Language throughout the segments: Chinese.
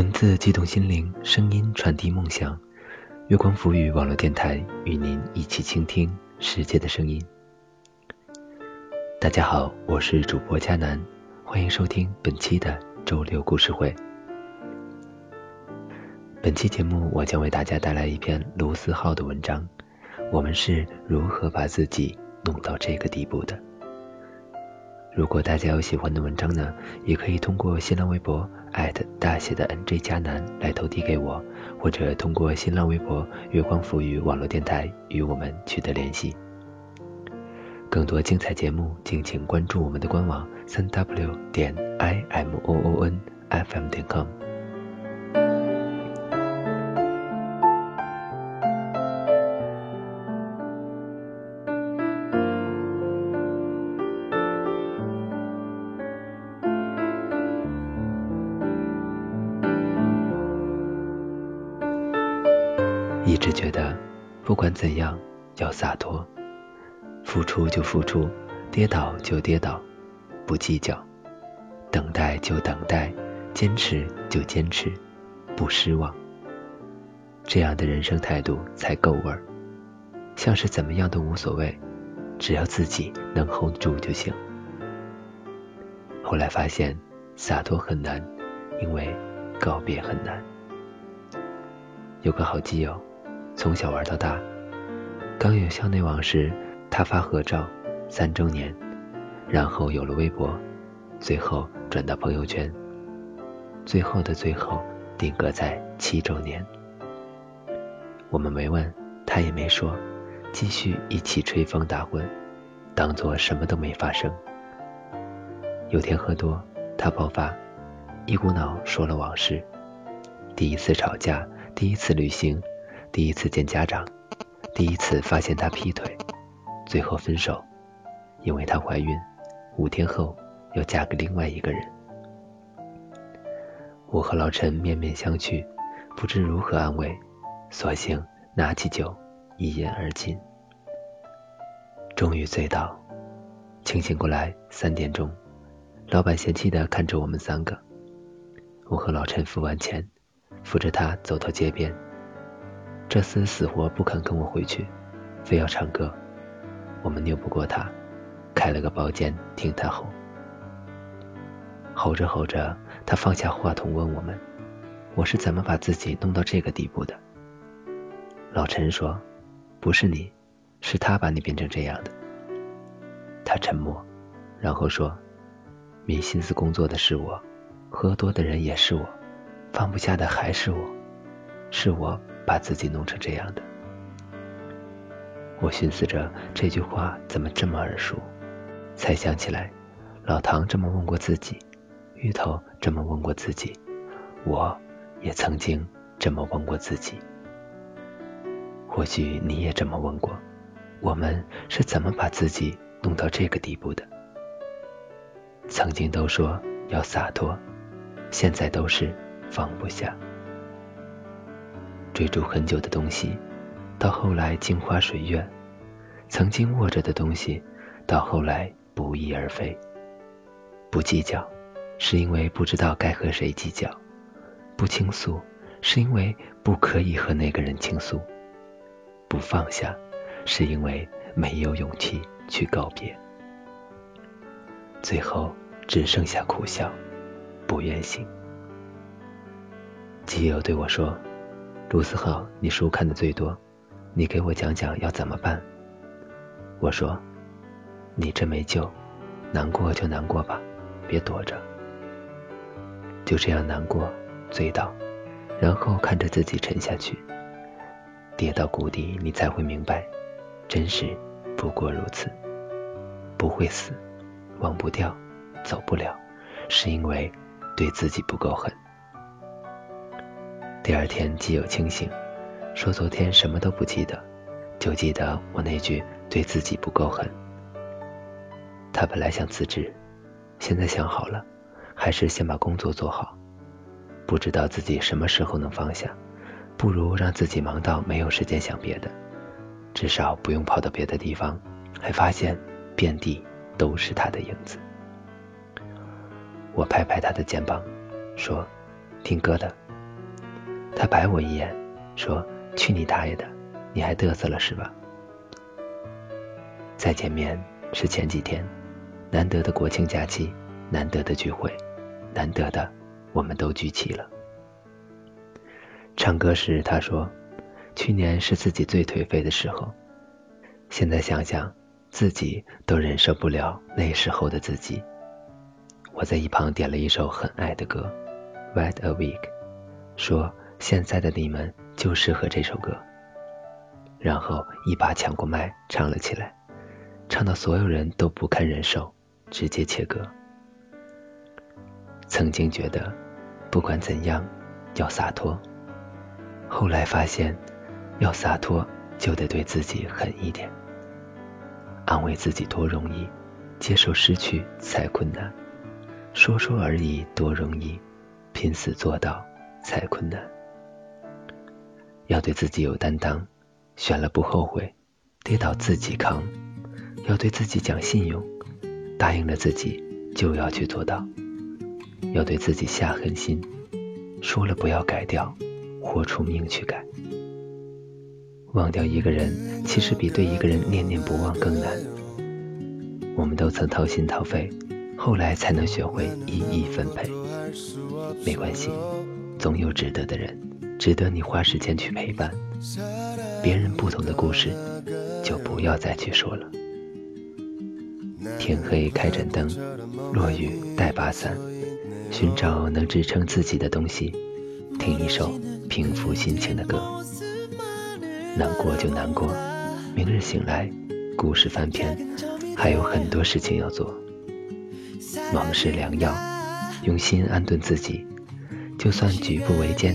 文字激动心灵，声音传递梦想。月光浮语网络电台与您一起倾听世界的声音。大家好，我是主播佳楠，欢迎收听本期的周六故事会。本期节目，我将为大家带来一篇卢思浩的文章。我们是如何把自己弄到这个地步的？如果大家有喜欢的文章呢，也可以通过新浪微博大写的 NJ 加南来投递给我，或者通过新浪微博月光浮语网络电台与我们取得联系。更多精彩节目，敬请关注我们的官网三 w 点 i m o o n f m 点 com。直觉得，不管怎样要洒脱，付出就付出，跌倒就跌倒，不计较，等待就等待，坚持就坚持，不失望。这样的人生态度才够味儿，像是怎么样都无所谓，只要自己能 hold 住就行。后来发现，洒脱很难，因为告别很难。有个好基友。从小玩到大，刚有校内网时，他发合照，三周年，然后有了微博，最后转到朋友圈，最后的最后定格在七周年。我们没问，他也没说，继续一起吹风打滚，当做什么都没发生。有天喝多，他爆发，一股脑说了往事，第一次吵架，第一次旅行。第一次见家长，第一次发现他劈腿，最后分手，因为她怀孕，五天后要嫁给另外一个人。我和老陈面面相觑，不知如何安慰，索性拿起酒一饮而尽。终于醉倒，清醒过来三点钟，老板嫌弃的看着我们三个。我和老陈付完钱，扶着他走到街边。这厮死活不肯跟我回去，非要唱歌。我们拗不过他，开了个包间听他吼。吼着吼着，他放下话筒问我们：“我是怎么把自己弄到这个地步的？”老陈说：“不是你，是他把你变成这样的。”他沉默，然后说：“没心思工作的是我，喝多的人也是我，放不下的还是我，是我。”把自己弄成这样的，我寻思着这句话怎么这么耳熟，才想起来，老唐这么问过自己，芋头这么问过自己，我也曾经这么问过自己。或许你也这么问过，我们是怎么把自己弄到这个地步的？曾经都说要洒脱，现在都是放不下。追逐很久的东西，到后来镜花水月；曾经握着的东西，到后来不翼而飞。不计较，是因为不知道该和谁计较；不倾诉，是因为不可以和那个人倾诉；不放下，是因为没有勇气去告别。最后只剩下苦笑，不愿醒。基友对我说。卢思浩，你书看的最多，你给我讲讲要怎么办？我说，你这没救，难过就难过吧，别躲着。就这样难过，醉倒，然后看着自己沉下去，跌到谷底，你才会明白，真实不过如此。不会死，忘不掉，走不了，是因为对自己不够狠。第二天，基友清醒，说昨天什么都不记得，就记得我那句对自己不够狠。他本来想辞职，现在想好了，还是先把工作做好。不知道自己什么时候能放下，不如让自己忙到没有时间想别的，至少不用跑到别的地方，还发现遍地都是他的影子。我拍拍他的肩膀，说：“听歌的。”他白我一眼，说：“去你大爷的，你还嘚瑟了是吧？”再见面是前几天，难得的国庆假期，难得的聚会，难得的我们都聚齐了。唱歌时他说：“去年是自己最颓废的时候，现在想想，自己都忍受不了那时候的自己。”我在一旁点了一首很爱的歌《Wait a Week》，说现在的你们就适合这首歌，然后一把抢过麦唱了起来，唱到所有人都不堪忍受，直接切歌。曾经觉得不管怎样要洒脱，后来发现要洒脱就得对自己狠一点，安慰自己多容易，接受失去才困难。说说而已多容易，拼死做到才困难。要对自己有担当，选了不后悔，跌倒自己扛。要对自己讲信用，答应了自己就要去做到。要对自己下狠心，说了不要改掉，豁出命去改。忘掉一个人，其实比对一个人念念不忘更难。我们都曾掏心掏肺。后来才能学会一一分配，没关系，总有值得的人，值得你花时间去陪伴。别人不同的故事，就不要再去说了。天黑开盏灯，落雨带把伞，寻找能支撑自己的东西，听一首平复心情的歌。难过就难过，明日醒来，故事翻篇，还有很多事情要做。忙是良药，用心安顿自己，就算举步维艰，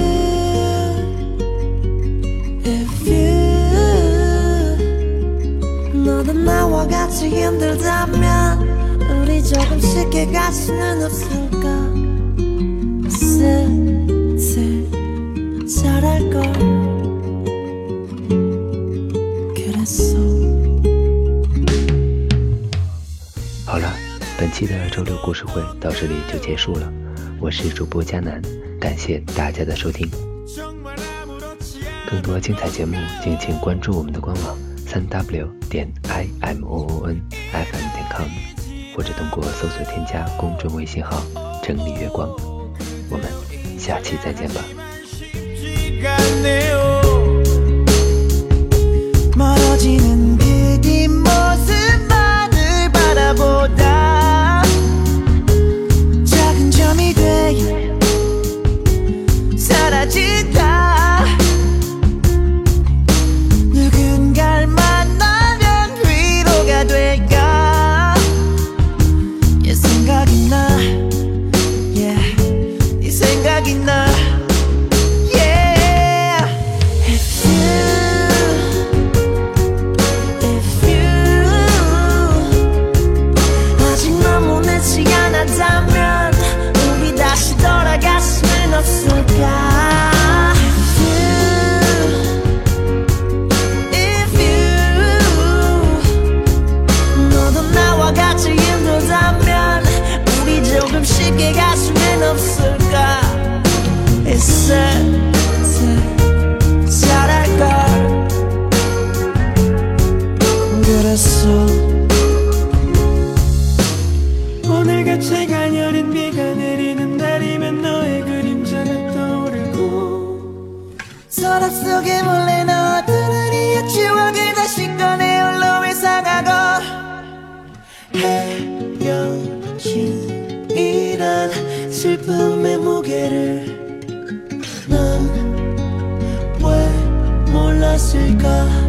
好了，本期的周六故事会到这里就结束了。我是主播佳南，感谢大家的收听。更多精彩节目，敬请关注我们的官网三 w 点 i m o o n f m 点 com，或者通过搜索添加公众微信号“整理月光”。我们下期再见吧。 없을까? 있을 때 잘할걸? 그랬어. 오늘같이 가녀린 비가 내리는 날이면 너의 그림자가 떠오르고. 서랍 속에 몰래 넣어둔 우리의 추억을 다시 꺼내 슬픔의 무게를 난 왜 몰랐을까?